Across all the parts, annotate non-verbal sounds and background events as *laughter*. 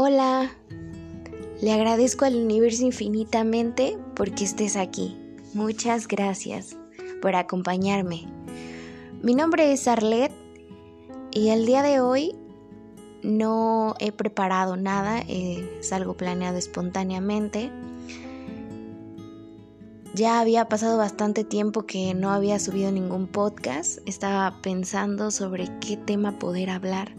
Hola, le agradezco al universo infinitamente porque estés aquí. Muchas gracias por acompañarme. Mi nombre es Arlette y el día de hoy no he preparado nada, es algo planeado espontáneamente. Ya había pasado bastante tiempo que no había subido ningún podcast, estaba pensando sobre qué tema poder hablar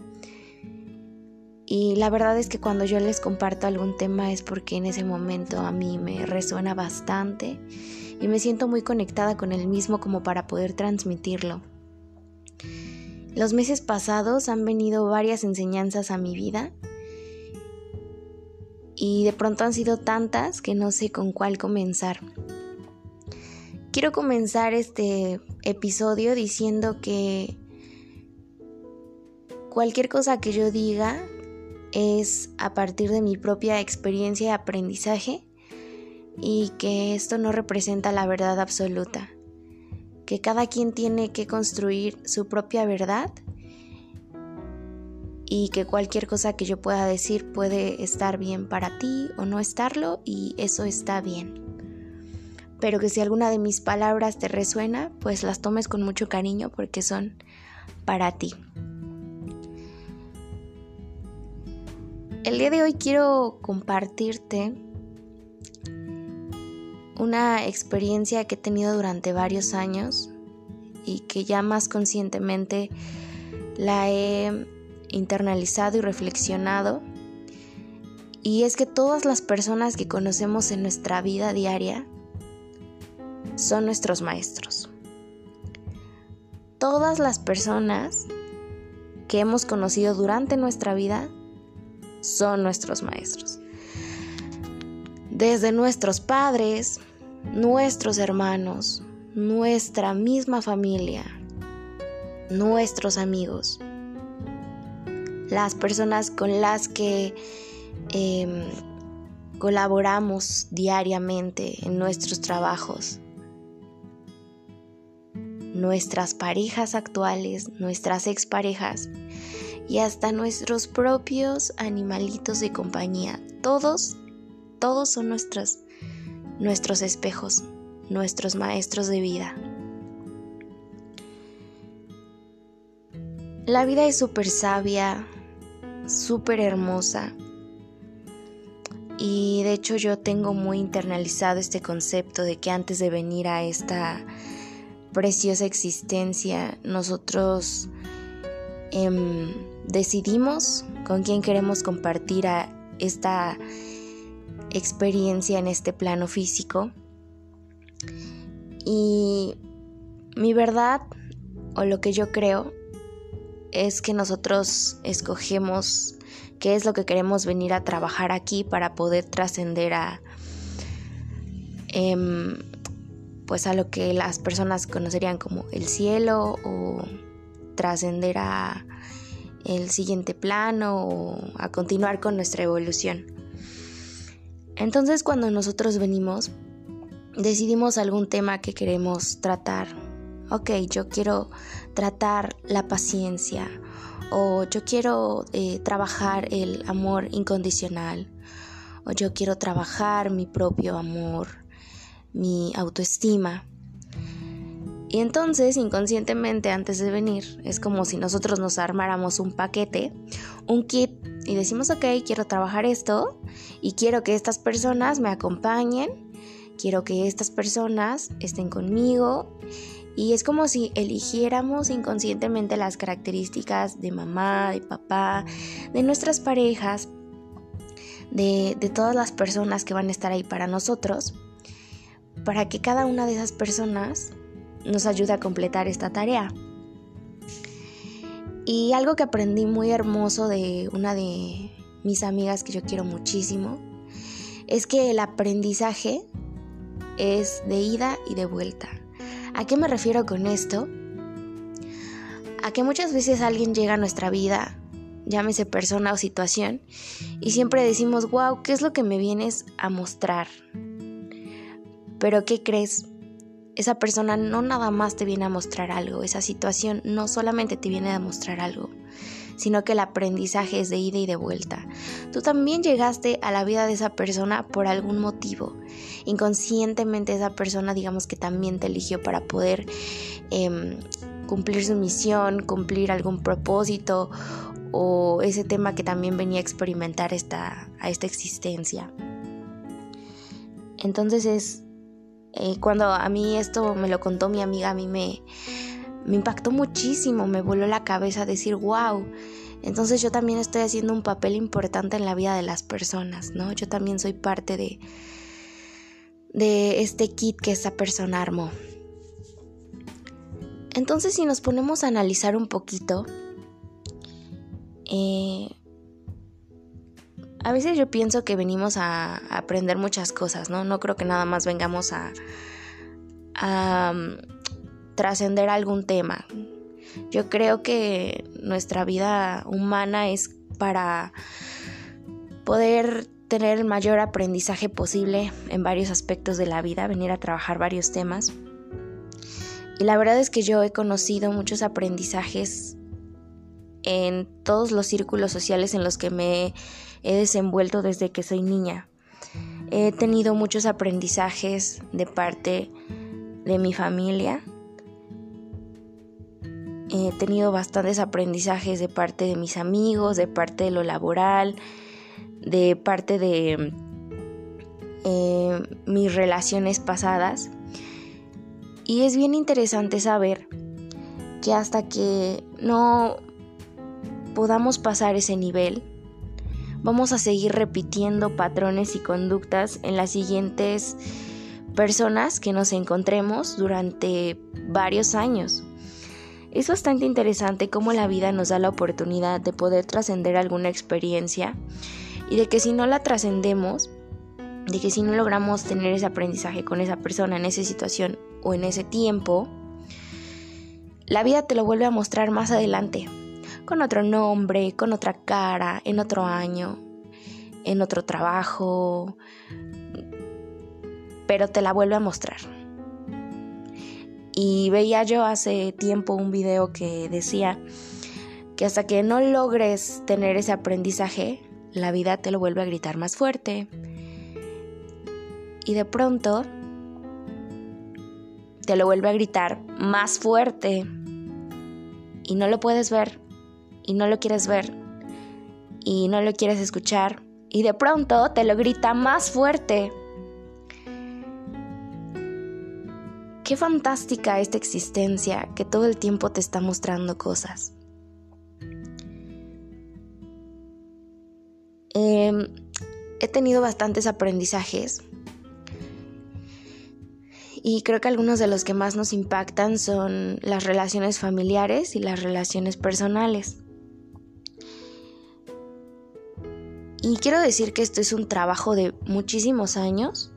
y la verdad es que cuando yo les comparto algún tema es porque en ese momento a mí me resuena bastante y me siento muy conectada con el mismo como para poder transmitirlo. Los meses pasados han venido varias enseñanzas a mi vida y de pronto han sido tantas que no sé con cuál comenzar. Quiero comenzar este episodio diciendo que cualquier cosa que yo diga es a partir de mi propia experiencia y aprendizaje y que esto no representa la verdad absoluta, que cada quien tiene que construir su propia verdad y que cualquier cosa que yo pueda decir puede estar bien para ti o no estarlo y eso está bien. Pero que si alguna de mis palabras te resuena, pues las tomes con mucho cariño porque son para ti. El día de hoy quiero compartirte una experiencia que he tenido durante varios años y que ya más conscientemente la he internalizado y reflexionado. Y es que todas las personas que conocemos en nuestra vida diaria son nuestros maestros. Todas las personas que hemos conocido durante nuestra vida son nuestros maestros. Desde nuestros padres, nuestros hermanos, nuestra misma familia, nuestros amigos, las personas con las que em, colaboramos diariamente en nuestros trabajos, nuestras parejas actuales, nuestras exparejas y hasta nuestros propios animalitos de compañía. Todos, todos son nuestros, nuestros espejos, nuestros maestros de vida. La vida es súper sabia, súper hermosa. Y de hecho yo tengo muy internalizado este concepto de que antes de venir a esta preciosa existencia, nosotros Em, decidimos con quién queremos compartir esta experiencia en este plano físico. Y mi verdad, o lo que yo creo, es que nosotros escogemos qué es lo que queremos venir a trabajar aquí para poder trascender a em, pues a lo que las personas conocerían como el cielo o trascender a el siguiente plano o a continuar con nuestra evolución. Entonces cuando nosotros venimos, decidimos algún tema que queremos tratar. Ok, yo quiero tratar la paciencia o yo quiero eh, trabajar el amor incondicional o yo quiero trabajar mi propio amor, mi autoestima. Y entonces, inconscientemente, antes de venir, es como si nosotros nos armáramos un paquete, un kit, y decimos, ok, quiero trabajar esto, y quiero que estas personas me acompañen, quiero que estas personas estén conmigo, y es como si eligiéramos inconscientemente las características de mamá, de papá, de nuestras parejas, de, de todas las personas que van a estar ahí para nosotros, para que cada una de esas personas nos ayuda a completar esta tarea. Y algo que aprendí muy hermoso de una de mis amigas que yo quiero muchísimo es que el aprendizaje es de ida y de vuelta. ¿A qué me refiero con esto? A que muchas veces alguien llega a nuestra vida, llámese persona o situación, y siempre decimos, wow, ¿qué es lo que me vienes a mostrar? Pero ¿qué crees? Esa persona no nada más te viene a mostrar algo, esa situación no solamente te viene a mostrar algo, sino que el aprendizaje es de ida y de vuelta. Tú también llegaste a la vida de esa persona por algún motivo. Inconscientemente esa persona digamos que también te eligió para poder em, cumplir su misión, cumplir algún propósito o ese tema que también venía a experimentar esta, a esta existencia. Entonces es eh, cuando a mí esto me lo contó mi amiga, a mí me, me impactó muchísimo, me voló la cabeza decir, wow, entonces yo también estoy haciendo un papel importante en la vida de las personas, ¿no? Yo también soy parte de, de este kit que esta persona armó. Entonces si nos ponemos a analizar un poquito, eh, a veces yo pienso que venimos a, aprender muchas cosas, ¿no? No creo que nada más vengamos a, mm, trascender algún tema. Yo creo que nuestra vida humana es para poder tener el mayor aprendizaje posible en varios aspectos de la vida, venir a trabajar varios temas. Y la verdad es que yo he conocido muchos aprendizajes en todos los círculos sociales en los que me he desenvuelto desde que soy niña. He tenido muchos aprendizajes de parte de mi familia. He tenido bastantes aprendizajes de parte de mis amigos, de parte de lo laboral, de parte de eh, mis relaciones pasadas. Y es bien interesante saber que hasta que no podamos pasar ese nivel, vamos a seguir repitiendo patrones y conductas en las siguientes personas que nos encontremos durante varios años. Es bastante interesante cómo la vida nos da la oportunidad de poder trascender alguna experiencia y de que si no la trascendemos, de que si no logramos tener ese aprendizaje con esa persona en esa situación o en ese tiempo, la vida te lo vuelve a mostrar más adelante, con otro nombre, con otra cara, en otro año, en otro trabajo, pero te la vuelve a mostrar. Y veía yo hace tiempo un video que decía que hasta que no logres tener ese aprendizaje, la vida te lo vuelve a gritar más fuerte. Y de pronto te lo vuelve a gritar más fuerte. Y no lo puedes ver y no lo quieres ver y no lo quieres escuchar y de pronto te lo grita más fuerte. Qué fantástica esta existencia que todo el tiempo te está mostrando cosas. Em, he tenido bastantes aprendizajes y creo que algunos de los que más nos impactan son las relaciones familiares y las relaciones personales. Y quiero decir que esto es un trabajo de muchísimos años.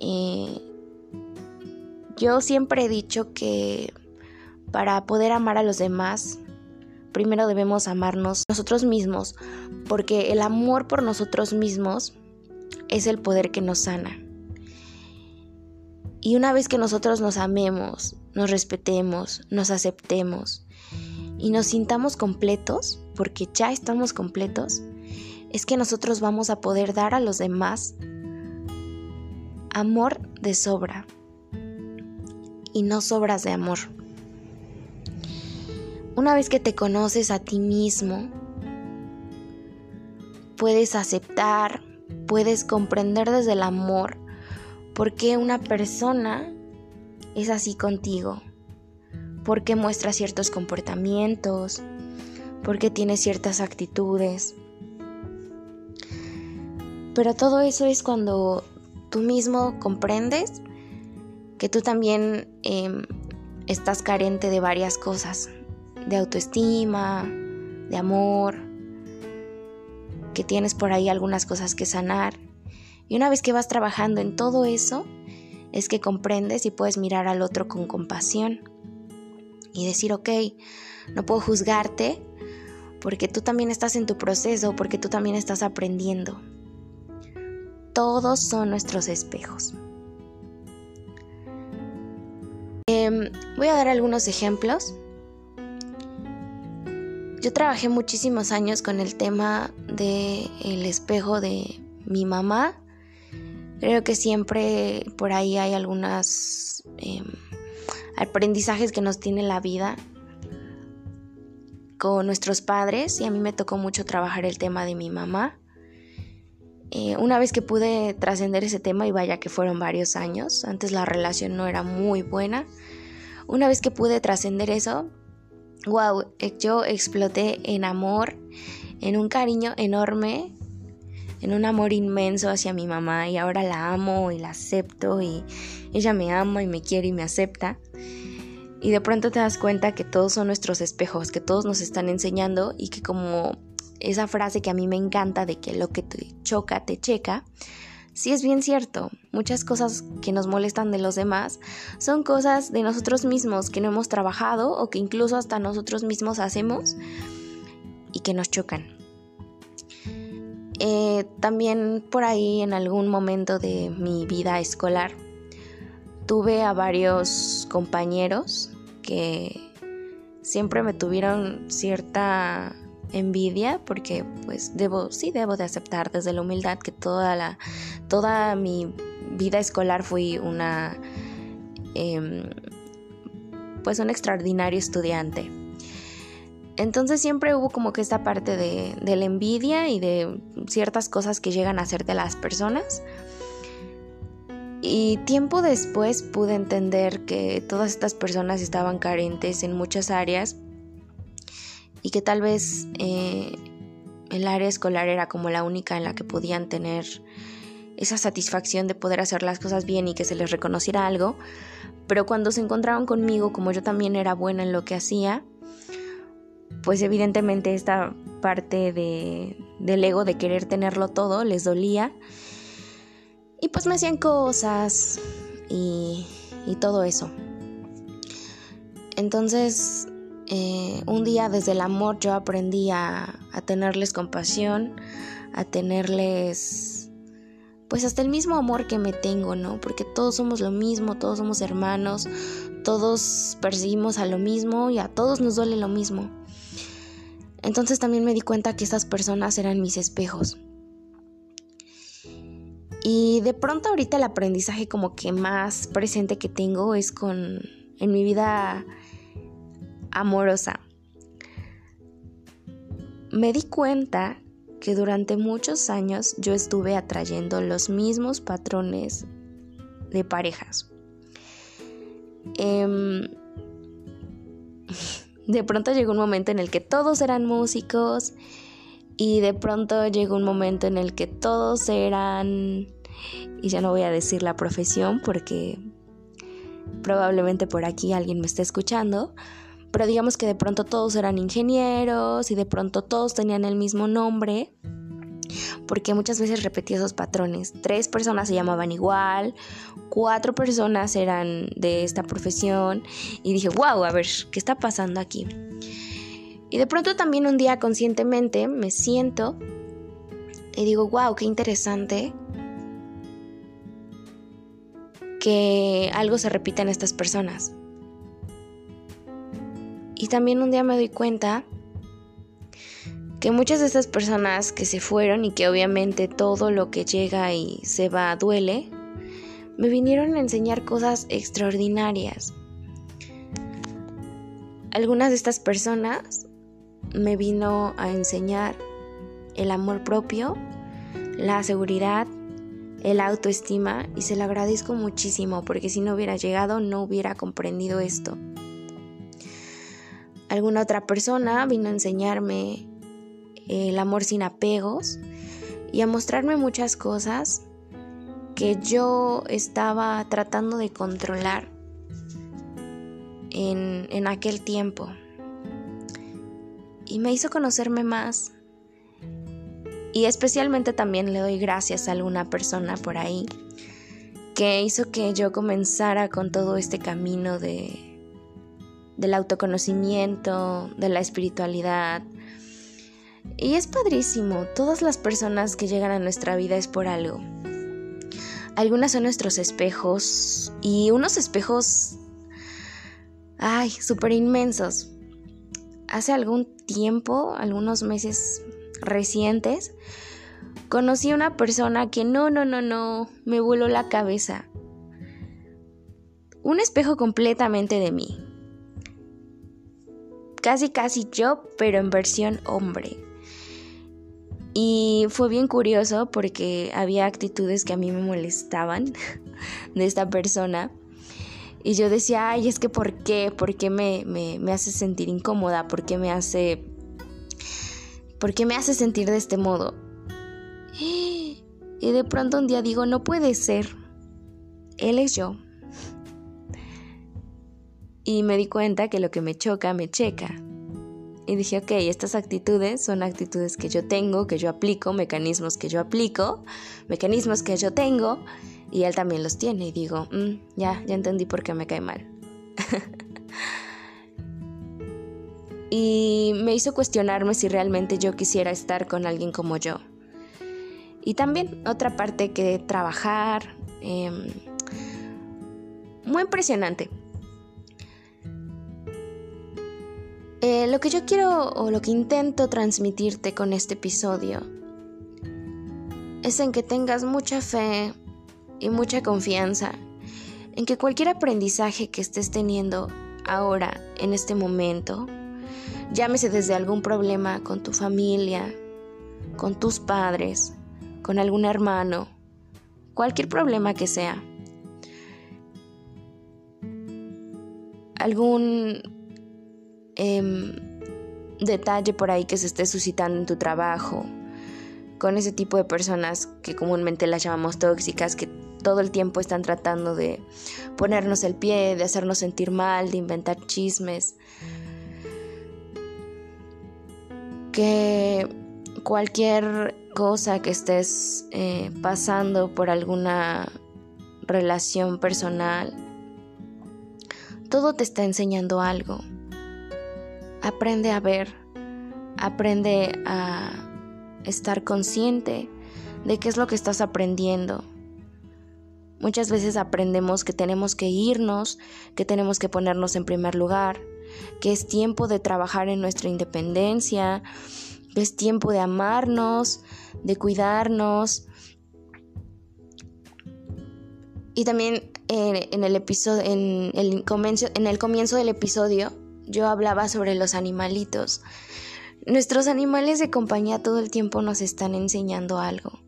Eh, yo siempre he dicho que para poder amar a los demás, primero debemos amarnos nosotros mismos, porque el amor por nosotros mismos es el poder que nos sana. Y una vez que nosotros nos amemos, nos respetemos, nos aceptemos y nos sintamos completos, porque ya estamos completos, es que nosotros vamos a poder dar a los demás amor de sobra y no sobras de amor. Una vez que te conoces a ti mismo, puedes aceptar, puedes comprender desde el amor por qué una persona es así contigo, por qué muestra ciertos comportamientos, por qué tiene ciertas actitudes. Pero todo eso es cuando tú mismo comprendes que tú también em, estás carente de varias cosas, de autoestima, de amor, que tienes por ahí algunas cosas que sanar. Y una vez que vas trabajando en todo eso, es que comprendes y puedes mirar al otro con compasión y decir, ok, no puedo juzgarte porque tú también estás en tu proceso, porque tú también estás aprendiendo todos son nuestros espejos. Em, voy a dar algunos ejemplos. Yo trabajé muchísimos años con el tema del el espejo de mi mamá. Creo que siempre por ahí hay algunos em, aprendizajes que nos tiene la vida con nuestros padres y a mí me tocó mucho trabajar el tema de mi mamá. Eh, una vez que pude trascender ese tema, y vaya que fueron varios años, antes la relación no era muy buena, una vez que pude trascender eso, wow, eh, yo exploté en amor, en un cariño enorme, en un amor inmenso hacia mi mamá y ahora la amo y la acepto y ella me ama y me quiere y me acepta. Y de pronto te das cuenta que todos son nuestros espejos, que todos nos están enseñando y que como esa frase que a mí me encanta de que lo que te choca, te checa, sí es bien cierto. Muchas cosas que nos molestan de los demás son cosas de nosotros mismos que no hemos trabajado o que incluso hasta nosotros mismos hacemos y que nos chocan. Eh, también por ahí en algún momento de mi vida escolar tuve a varios compañeros que siempre me tuvieron cierta envidia porque pues debo sí debo de aceptar desde la humildad que toda la toda mi vida escolar fui una em, pues un extraordinario estudiante. Entonces siempre hubo como que esta parte de, de la envidia y de ciertas cosas que llegan a hacer de las personas. Y tiempo después pude entender que todas estas personas estaban carentes en muchas áreas y que tal vez eh, el área escolar era como la única en la que podían tener esa satisfacción de poder hacer las cosas bien y que se les reconociera algo, pero cuando se encontraban conmigo, como yo también era buena en lo que hacía, pues evidentemente esta parte de, del ego de querer tenerlo todo les dolía y pues me hacían cosas y, y todo eso. Entonces eh, un día desde el amor yo aprendí a, tenerles compasión, a tenerles pues hasta el mismo amor que me tengo, ¿no? Porque todos somos lo mismo, todos somos hermanos, todos perseguimos a lo mismo y a todos nos duele lo mismo. Entonces también me di cuenta que estas personas eran mis espejos. Y de pronto ahorita el aprendizaje como que más presente que tengo es con en mi vida amorosa. Me di cuenta que durante muchos años yo estuve atrayendo los mismos patrones de parejas. Em, *laughs* de pronto llegó un momento en el que todos eran músicos y de pronto llegó un momento en el que todos eran, y ya no voy a decir la profesión porque probablemente por aquí alguien me esté escuchando, pero digamos que de pronto todos eran ingenieros y de pronto todos tenían el mismo nombre, porque muchas veces repetía esos patrones. Tres personas se llamaban igual, cuatro personas eran de esta profesión y dije, wow, a ver, ¿qué está pasando aquí? Y de pronto también un día conscientemente me siento y digo, wow, qué interesante que algo se repita en estas personas. Y también un día me doy cuenta que muchas de estas personas que se fueron y que obviamente todo lo que llega y se va duele, me vinieron a enseñar cosas extraordinarias. Algunas de estas personas me vino a enseñar el amor propio, la seguridad, el autoestima y se lo agradezco muchísimo porque si no hubiera llegado no hubiera comprendido esto alguna otra persona vino a enseñarme el amor sin apegos y a mostrarme muchas cosas que yo estaba tratando de controlar en, en aquel tiempo. Y me hizo conocerme más. Y especialmente también le doy gracias a alguna persona por ahí que hizo que yo comenzara con todo este camino de, del autoconocimiento, de la espiritualidad. Y es padrísimo, todas las personas que llegan a nuestra vida es por algo. Algunas son nuestros espejos y unos espejos, ay, súper inmensos. hace algún tiempo, algunos meses recientes, conocí a una persona que no, no, no, no, me voló la cabeza. Un espejo completamente de mí. Casi, casi yo, pero en versión hombre. Y fue bien curioso porque había actitudes que a mí me molestaban *laughs* de esta persona. Y yo decía, ay, es que ¿por qué? ¿Por qué me, me, hace sentir incómoda? ¿Por qué me hace... ¿Por qué me hace sentir de este modo? *gasps* Y de pronto un día digo, no puede ser. Él es yo. Y me di cuenta que lo que me choca, me checa. Y dije, ok, estas actitudes son actitudes que yo tengo, que yo aplico, mecanismos que yo aplico, mecanismos que yo tengo y él también los tiene y digo, mm, ya, ya entendí por qué me cae mal. *laughs* y me hizo cuestionarme si realmente yo quisiera estar con alguien como yo. Y también otra parte que trabajar, em, muy impresionante. Eh, lo que yo quiero o lo que intento transmitirte con este episodio es en que tengas mucha fe, y mucha confianza en que cualquier aprendizaje que estés teniendo ahora, en este momento, llámese desde algún problema con tu familia, con tus padres, con algún hermano, cualquier problema que sea, algún em, detalle por ahí que se esté suscitando en tu trabajo, con ese tipo de personas que comúnmente las llamamos tóxicas, que todo el tiempo están tratando de ponernos el pie, de hacernos sentir mal, de inventar chismes. Que cualquier cosa que estés eh, pasando por alguna relación personal, todo te está enseñando algo. Aprende a ver, aprende a estar consciente de qué es lo que estás aprendiendo Muchas veces aprendemos que tenemos que irnos, que tenemos que ponernos en primer lugar, que es tiempo de trabajar en nuestra independencia, que es tiempo de amarnos, de cuidarnos. Y también eh, en el episodio, en el, comienzo, en el comienzo del episodio, yo hablaba sobre los animalitos. Nuestros animales de compañía todo el tiempo nos están enseñando algo.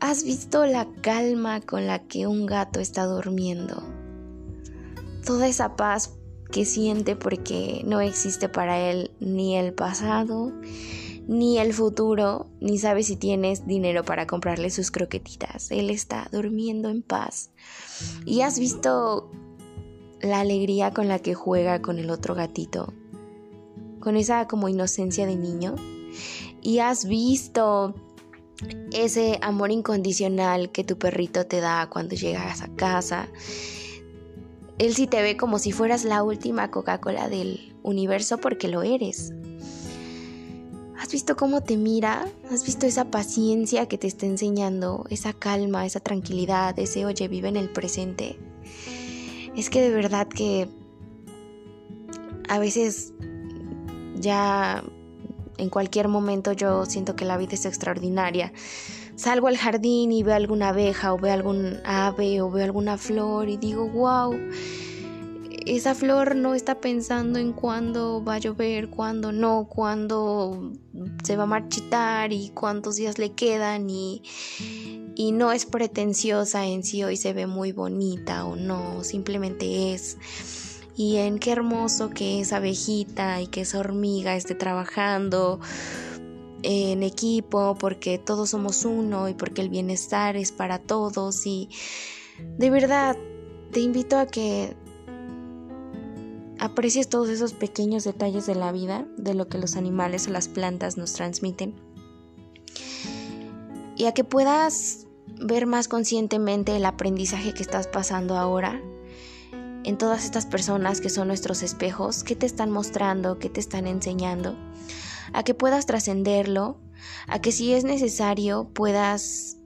¿Has visto la calma con la que un gato está durmiendo? Toda esa paz que siente porque no existe para él ni el pasado, ni el futuro, ni sabe si tienes dinero para comprarle sus croquetitas. Él está durmiendo en paz. ¿Y has visto la alegría con la que juega con el otro gatito? Con esa como inocencia de niño. ¿Y has visto ese amor incondicional que tu perrito te da cuando llegas a casa. Él sí te ve como si fueras la última Coca-Cola del universo porque lo eres. ¿Has visto cómo te mira? ¿Has visto esa paciencia que te está enseñando? Esa calma, esa tranquilidad, ese oye, vive en el presente. Es que de verdad que a veces ya en cualquier momento yo siento que la vida es extraordinaria. Salgo al jardín y veo alguna abeja o veo algún ave o veo alguna flor y digo, wow, esa flor no está pensando en cuándo va a llover, cuándo no, cuándo se va a marchitar y cuántos días le quedan y, y no es pretenciosa en sí hoy se ve muy bonita o no, simplemente es. Y en qué hermoso que esa abejita y que esa hormiga esté trabajando en equipo porque todos somos uno y porque el bienestar es para todos. Y de verdad te invito a que aprecies todos esos pequeños detalles de la vida, de lo que los animales o las plantas nos transmiten. Y a que puedas ver más conscientemente el aprendizaje que estás pasando ahora en todas estas personas que son nuestros espejos, qué te están mostrando, qué te están enseñando, a que puedas trascenderlo, a que si es necesario puedas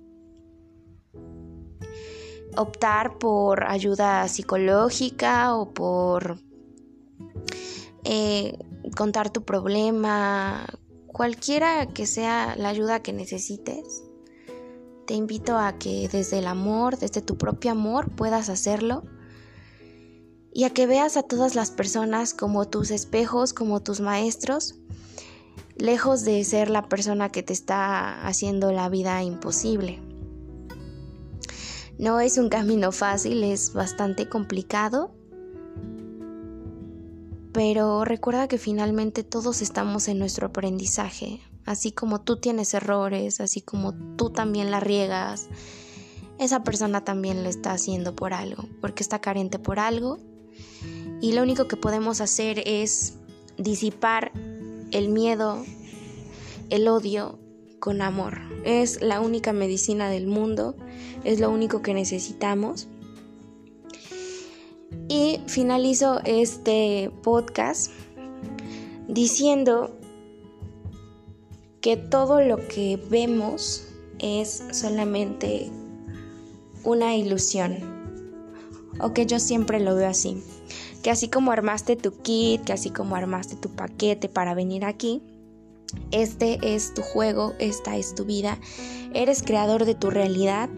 optar por ayuda psicológica o por eh, contar tu problema, cualquiera que sea la ayuda que necesites. Te invito a que desde el amor, desde tu propio amor, puedas hacerlo y a que veas a todas las personas como tus espejos, como tus maestros, lejos de ser la persona que te está haciendo la vida imposible. No es un camino fácil, es bastante complicado, pero recuerda que finalmente todos estamos en nuestro aprendizaje, así como tú tienes errores, así como tú también la riegas, esa persona también lo está haciendo por algo, porque está carente por algo y lo único que podemos hacer es disipar el miedo, el odio con amor. Es la única medicina del mundo, es lo único que necesitamos. Y finalizo este podcast diciendo que todo lo que vemos es solamente una ilusión, o que yo siempre lo veo así que así como armaste tu kit, que así como armaste tu paquete para venir aquí, este es tu juego, esta es tu vida, eres creador de tu realidad,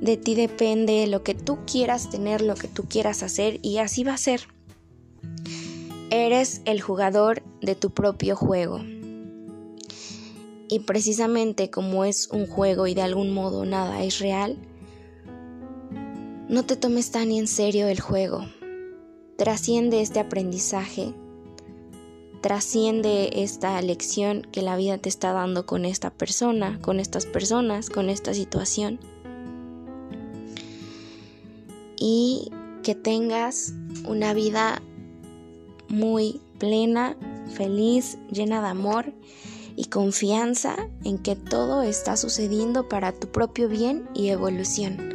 de ti depende lo que tú quieras tener, lo que tú quieras hacer y así va a ser. Eres el jugador de tu propio juego. Y precisamente como es un juego y de algún modo nada es real, no te tomes tan en serio el juego. Trasciende este aprendizaje, trasciende esta lección que la vida te está dando con esta persona, con estas personas, con esta situación. Y que tengas una vida muy plena, feliz, llena de amor y confianza en que todo está sucediendo para tu propio bien y evolución.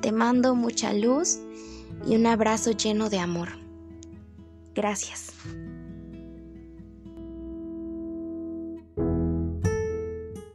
Te mando mucha luz y un abrazo lleno de amor. Gracias.